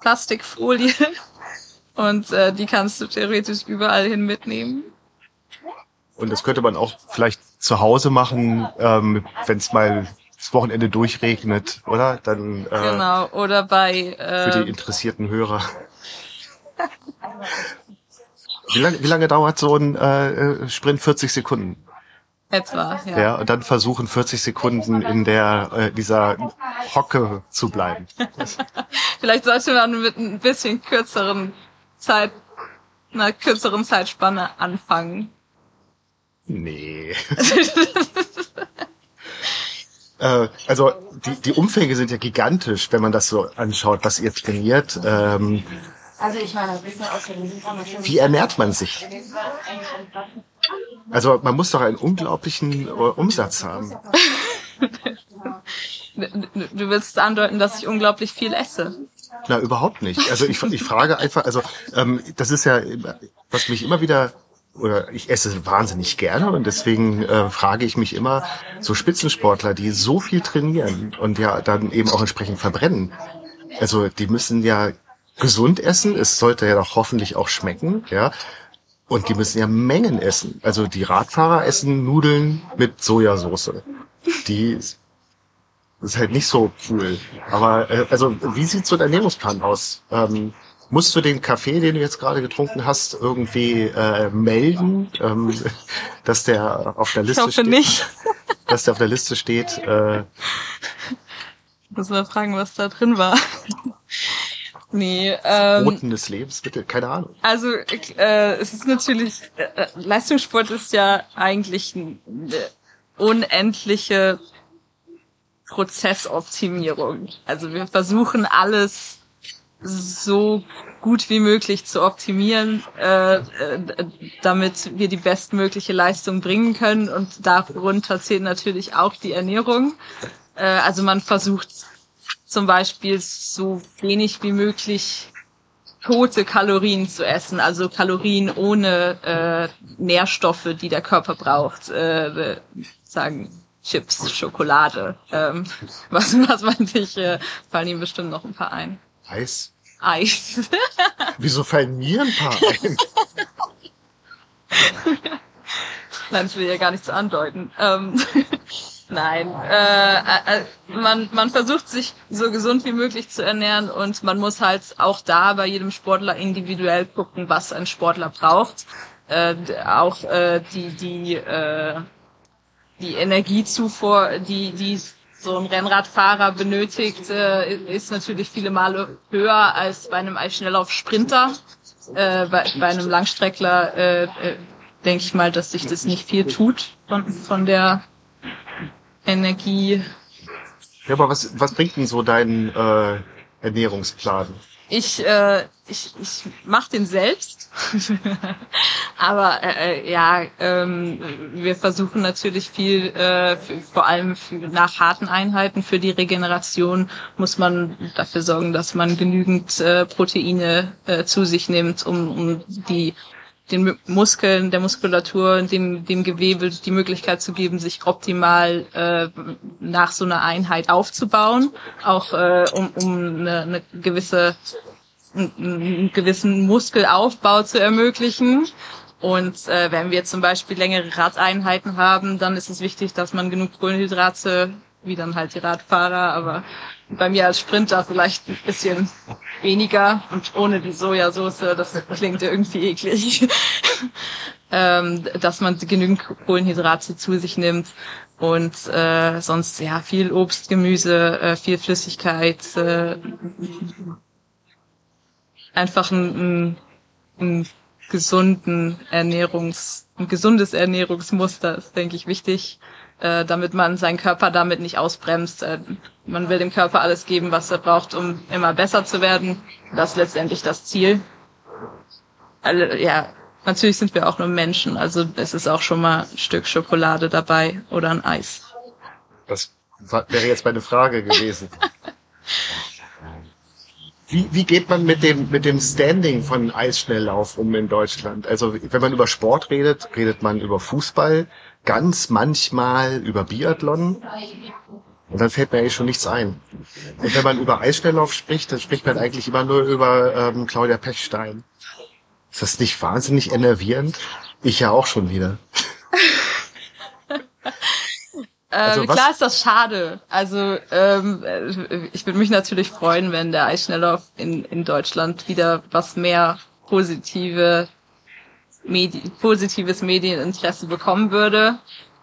Plastikfolie. Und äh, die kannst du theoretisch überall hin mitnehmen. Und das könnte man auch vielleicht zu Hause machen, ähm, wenn es mal das Wochenende durchregnet, oder? Dann äh, genau. Oder bei äh, für die interessierten Hörer. wie, lange, wie lange dauert so ein äh, Sprint? 40 Sekunden. Etwa, ja. Ja, und dann versuchen 40 Sekunden in der äh, dieser Hocke zu bleiben. Vielleicht sollte man mit ein bisschen kürzeren Zeit, einer kürzeren Zeitspanne anfangen. Nee. äh, also die, die Umfänge sind ja gigantisch, wenn man das so anschaut, was ihr trainiert. Ähm, also ich meine, wie ernährt man sich? Also man muss doch einen unglaublichen äh, Umsatz haben. Du willst andeuten, dass ich unglaublich viel esse. Na, überhaupt nicht. Also ich, ich frage einfach, also ähm, das ist ja, was mich immer wieder oder ich esse wahnsinnig gerne und deswegen äh, frage ich mich immer, so Spitzensportler, die so viel trainieren und ja dann eben auch entsprechend verbrennen, also die müssen ja gesund essen, es sollte ja doch hoffentlich auch schmecken, ja. Und die müssen ja Mengen essen. Also die Radfahrer essen Nudeln mit Sojasauce. Die ist halt nicht so cool. Aber äh, also, wie sieht so dein Ernährungsplan aus? Ähm, musst du den Kaffee, den du jetzt gerade getrunken hast, irgendwie äh, melden, ähm, dass der auf der Liste ich hoffe steht? nicht. dass der auf der Liste steht. Äh, Muss mal fragen, was da drin war. Nee, ähm, Boten des Lebens, bitte, keine Ahnung. Also äh, es ist natürlich, äh, Leistungssport ist ja eigentlich eine unendliche Prozessoptimierung. Also wir versuchen alles so gut wie möglich zu optimieren, äh, äh, damit wir die bestmögliche Leistung bringen können. Und darunter zählt natürlich auch die Ernährung. Äh, also man versucht zum Beispiel so wenig wie möglich tote Kalorien zu essen, also Kalorien ohne äh, Nährstoffe, die der Körper braucht. Äh, sagen Chips, Schokolade. Ähm, was, was man sich, äh, fallen ihm bestimmt noch ein paar ein. Eis. Eis. Wieso fallen mir ein paar ein? Nein, ich will ja gar nichts andeuten. Ähm, Nein, äh, äh, man, man versucht sich so gesund wie möglich zu ernähren und man muss halt auch da bei jedem Sportler individuell gucken, was ein Sportler braucht. Äh, auch äh, die, die äh, die Energiezufuhr, die, die so ein Rennradfahrer benötigt, äh, ist natürlich viele Male höher als bei einem Eisschnelllauf-Sprinter. äh, bei, bei einem Langstreckler äh, äh, denke ich mal, dass sich das nicht viel tut von, von der Energie. Ja, aber was, was bringt denn so dein äh, Ernährungsplan? Ich, äh, ich, ich mache den selbst, aber äh, äh, ja, ähm, wir versuchen natürlich viel, äh, für, vor allem für, nach harten Einheiten für die Regeneration muss man dafür sorgen, dass man genügend äh, Proteine äh, zu sich nimmt, um, um die den Muskeln, der Muskulatur, dem, dem Gewebe die Möglichkeit zu geben, sich optimal äh, nach so einer Einheit aufzubauen, auch äh, um, um eine, eine gewisse einen gewissen Muskelaufbau zu ermöglichen. Und äh, wenn wir zum Beispiel längere Radeinheiten haben, dann ist es wichtig, dass man genug Kohlenhydrate, wie dann halt die Radfahrer, aber bei mir als Sprinter vielleicht ein bisschen weniger und ohne die Sojasauce, das klingt irgendwie eklig, ähm, dass man genügend Kohlenhydrate zu sich nimmt und äh, sonst ja viel Obst, Gemüse, äh, viel Flüssigkeit, äh, einfach ein, ein, ein gesunden Ernährungs, ein gesundes Ernährungsmuster ist, denke ich, wichtig, äh, damit man seinen Körper damit nicht ausbremst. Äh, man will dem Körper alles geben, was er braucht, um immer besser zu werden. Das ist letztendlich das Ziel. Also, ja, natürlich sind wir auch nur Menschen, also es ist auch schon mal ein Stück Schokolade dabei oder ein Eis. Das wäre jetzt meine Frage gewesen. Wie, wie geht man mit dem, mit dem Standing von Eisschnelllauf um in Deutschland? Also wenn man über Sport redet, redet man über Fußball, ganz manchmal über Biathlon. Und dann fällt mir eigentlich schon nichts ein. Und wenn man über Eisschnelllauf spricht, dann spricht man eigentlich immer nur über ähm, Claudia Pechstein. Ist das nicht wahnsinnig enervierend? Ich ja auch schon wieder. Also ähm, klar ist das schade. Also ähm, äh, ich würde mich natürlich freuen, wenn der Eisschnelllauf in, in Deutschland wieder was mehr positive Medi positives Medieninteresse bekommen würde.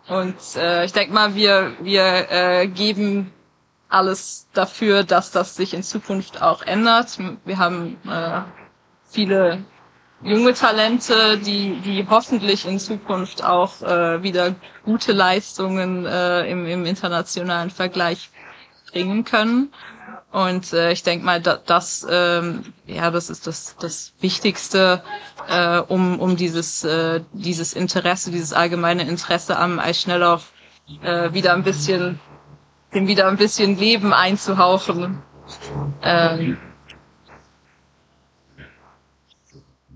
Und äh, ich denke mal, wir wir äh, geben alles dafür, dass das sich in Zukunft auch ändert. Wir haben äh, viele junge Talente, die, die hoffentlich in Zukunft auch äh, wieder gute Leistungen äh, im, im internationalen Vergleich bringen können. Und äh, ich denke mal, da, das, ähm, ja, das ist das, das Wichtigste, äh, um, um dieses, äh, dieses Interesse, dieses allgemeine Interesse am Eisschnelllauf äh, wieder ein bisschen, dem wieder ein bisschen Leben einzuhauchen. Ähm,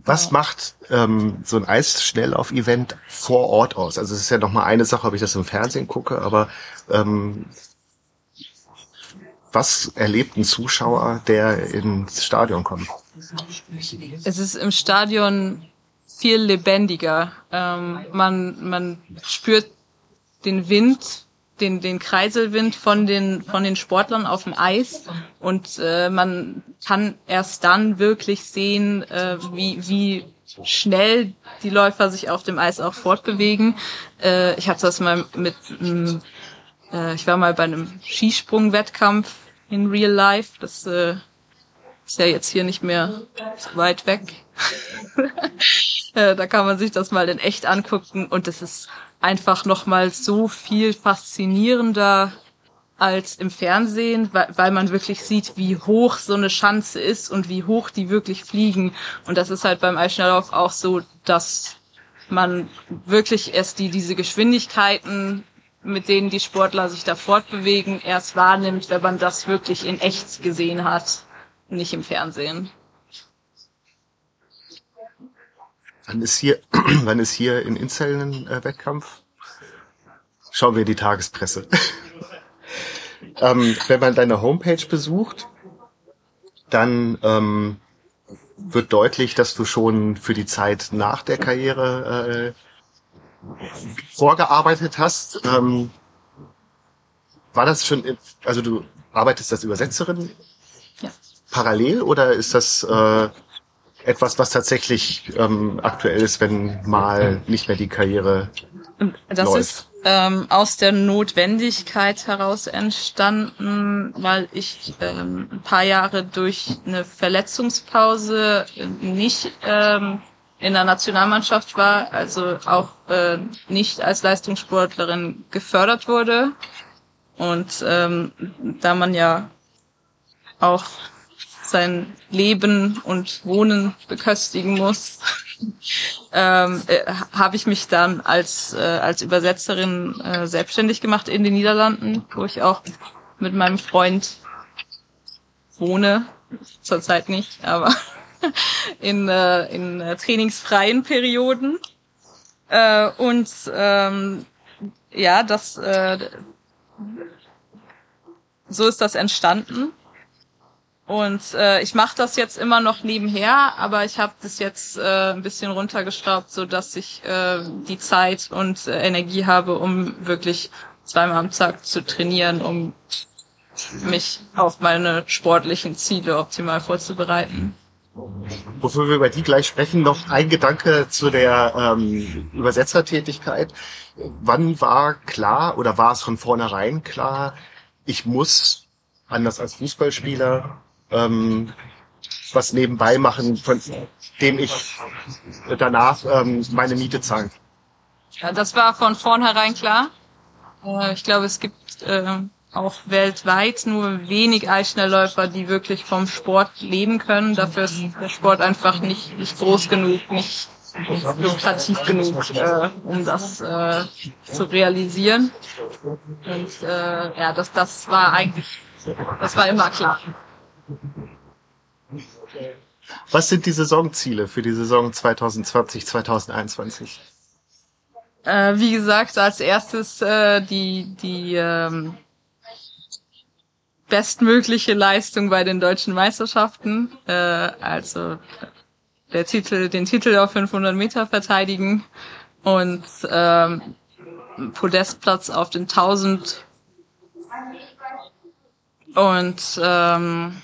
Was macht ähm, so ein Eisschnelllauf-Event vor Ort aus? Also es ist ja noch mal eine Sache, ob ich das im Fernsehen gucke, aber ähm, was erlebt ein Zuschauer, der ins Stadion kommt? Es ist im Stadion viel lebendiger. Ähm, man, man spürt den Wind den, den Kreiselwind von den, von den Sportlern auf dem Eis und äh, man kann erst dann wirklich sehen, äh, wie, wie schnell die Läufer sich auf dem Eis auch fortbewegen. Äh, ich hatte das mal mit, äh, ich war mal bei einem Skisprung-Wettkampf in Real Life. Das äh, ist ja jetzt hier nicht mehr so weit weg. äh, da kann man sich das mal in echt angucken und das ist einfach nochmal so viel faszinierender als im Fernsehen, weil, man wirklich sieht, wie hoch so eine Schanze ist und wie hoch die wirklich fliegen. Und das ist halt beim Eisschnelllauf auch so, dass man wirklich erst die, diese Geschwindigkeiten, mit denen die Sportler sich da fortbewegen, erst wahrnimmt, wenn man das wirklich in echt gesehen hat, nicht im Fernsehen. Wann ist hier, wann ist hier in Inzell ein äh, Wettkampf? Schauen wir die Tagespresse. ähm, wenn man deine Homepage besucht, dann ähm, wird deutlich, dass du schon für die Zeit nach der Karriere äh, vorgearbeitet hast. Ähm, war das schon, also du arbeitest als Übersetzerin ja. parallel oder ist das äh, etwas, was tatsächlich ähm, aktuell ist, wenn mal nicht mehr die Karriere das läuft. Ist, ähm, aus der Notwendigkeit heraus entstanden, weil ich ähm, ein paar Jahre durch eine Verletzungspause nicht ähm, in der Nationalmannschaft war, also auch äh, nicht als Leistungssportlerin gefördert wurde. Und ähm, da man ja auch sein Leben und Wohnen beköstigen muss, ähm, äh, habe ich mich dann als, äh, als Übersetzerin äh, selbstständig gemacht in den Niederlanden, wo ich auch mit meinem Freund wohne. Zurzeit nicht, aber in, äh, in äh, trainingsfreien Perioden. Äh, und ähm, ja, das äh, so ist das entstanden. Und äh, ich mache das jetzt immer noch nebenher, aber ich habe das jetzt äh, ein bisschen runtergeschraubt, so dass ich äh, die Zeit und äh, Energie habe, um wirklich zweimal am Tag zu trainieren, um mich auf meine sportlichen Ziele optimal vorzubereiten. Bevor wir über die gleich sprechen, noch ein Gedanke zu der ähm, Übersetzertätigkeit. Wann war klar oder war es von vornherein klar, ich muss, anders als Fußballspieler, ähm, was nebenbei machen, von dem ich danach ähm, meine Miete zahle? Ja, das war von vornherein klar. Äh, ich glaube, es gibt äh, auch weltweit nur wenig Eisschnellläufer, die wirklich vom Sport leben können. Dafür ist der Sport einfach nicht, nicht groß genug, nicht lukrativ genug, äh, um das äh, zu realisieren. Und äh, ja, das, das war eigentlich, das war immer klar. Was sind die Saisonziele für die Saison 2020, 2021? Äh, wie gesagt, als erstes äh, die, die ähm, bestmögliche Leistung bei den deutschen Meisterschaften, äh, also der Titel, den Titel auf 500 Meter verteidigen und ähm, Podestplatz auf den 1000 und ähm,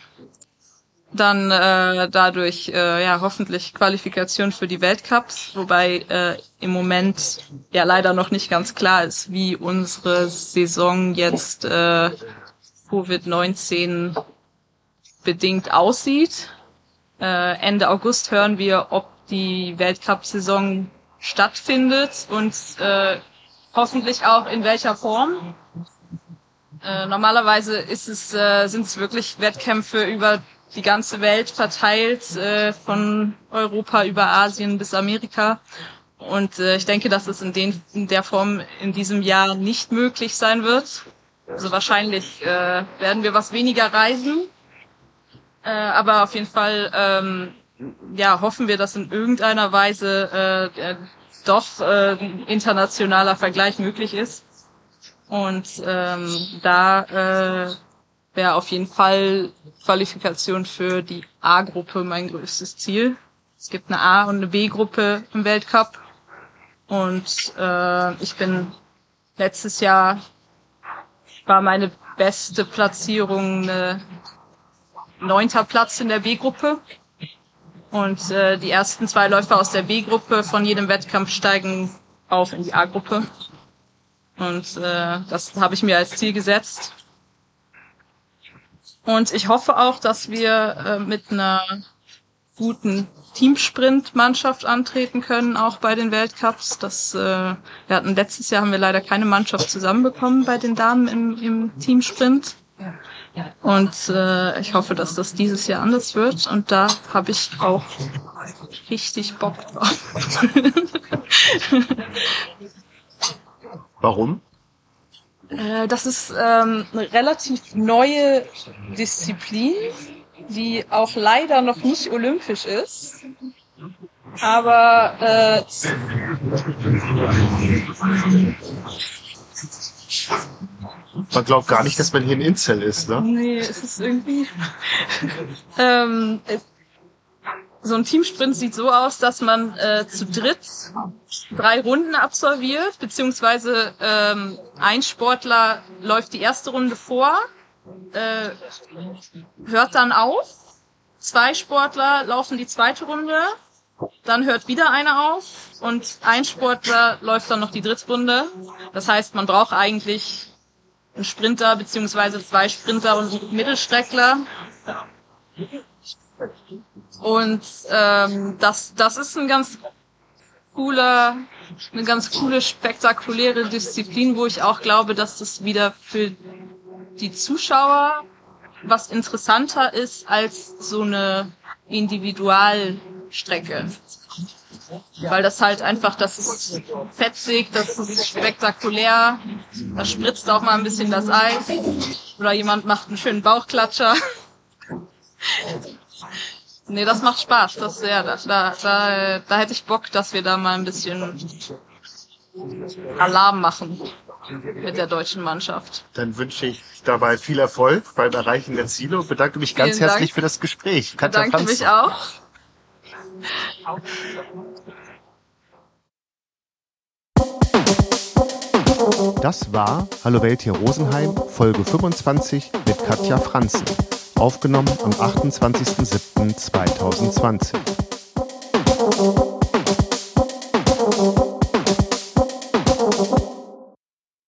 dann äh, dadurch äh, ja hoffentlich Qualifikation für die Weltcups, wobei äh, im Moment ja leider noch nicht ganz klar ist, wie unsere Saison jetzt äh, Covid-19 bedingt aussieht. Äh, Ende August hören wir, ob die Weltcup-Saison stattfindet und äh, hoffentlich auch in welcher Form. Äh, normalerweise ist es, äh, sind es wirklich Wettkämpfe über die ganze Welt verteilt, äh, von Europa über Asien bis Amerika. Und äh, ich denke, dass es in, den, in der Form in diesem Jahr nicht möglich sein wird. Also wahrscheinlich äh, werden wir was weniger reisen. Äh, aber auf jeden Fall ähm, ja, hoffen wir, dass in irgendeiner Weise äh, doch äh, internationaler Vergleich möglich ist. Und ähm, da äh, wäre auf jeden Fall Qualifikation für die A-Gruppe mein größtes Ziel. Es gibt eine A- und eine B-Gruppe im Weltcup. Und äh, ich bin letztes Jahr war meine beste Platzierung neunter Platz in der B-Gruppe. Und äh, die ersten zwei Läufer aus der B-Gruppe von jedem Wettkampf steigen auf in die A-Gruppe. Und äh, das habe ich mir als Ziel gesetzt. Und ich hoffe auch, dass wir äh, mit einer guten Teamsprint-Mannschaft antreten können, auch bei den Weltcups. Das, äh, wir hatten letztes Jahr haben wir leider keine Mannschaft zusammenbekommen bei den Damen im, im Teamsprint. Und äh, ich hoffe, dass das dieses Jahr anders wird. Und da habe ich auch richtig Bock drauf. Warum? Äh, das ist ähm, eine relativ neue Disziplin, die auch leider noch nicht olympisch ist. Aber äh, Man glaubt gar nicht, dass man hier in Inzell ist, ne? nee, es ist irgendwie. ähm, so ein Teamsprint sieht so aus, dass man äh, zu dritt drei Runden absolviert, beziehungsweise ähm, ein Sportler läuft die erste Runde vor, äh, hört dann auf, zwei Sportler laufen die zweite Runde dann hört wieder einer auf und ein Sportler läuft dann noch die Drittrunde. Das heißt, man braucht eigentlich einen Sprinter beziehungsweise zwei Sprinter und einen Mittelstreckler. Und ähm, das, das ist ein ganz cooler, eine ganz coole, spektakuläre Disziplin, wo ich auch glaube, dass das wieder für die Zuschauer was interessanter ist als so eine Individualstrecke. Weil das halt einfach, das ist fetzig, das ist spektakulär, da spritzt auch mal ein bisschen das Eis oder jemand macht einen schönen Bauchklatscher. Nee, das macht Spaß, das ja, da, da, da, da hätte ich Bock, dass wir da mal ein bisschen Alarm machen mit der deutschen Mannschaft. Dann wünsche ich dabei viel Erfolg beim Erreichen der Ziele und bedanke mich ganz Vielen herzlich Dank. für das Gespräch. Katja Danke Franzen. mich auch. Das war Hallo Welt hier Rosenheim, Folge 25 mit Katja Franzen. Aufgenommen am 28.07.2020.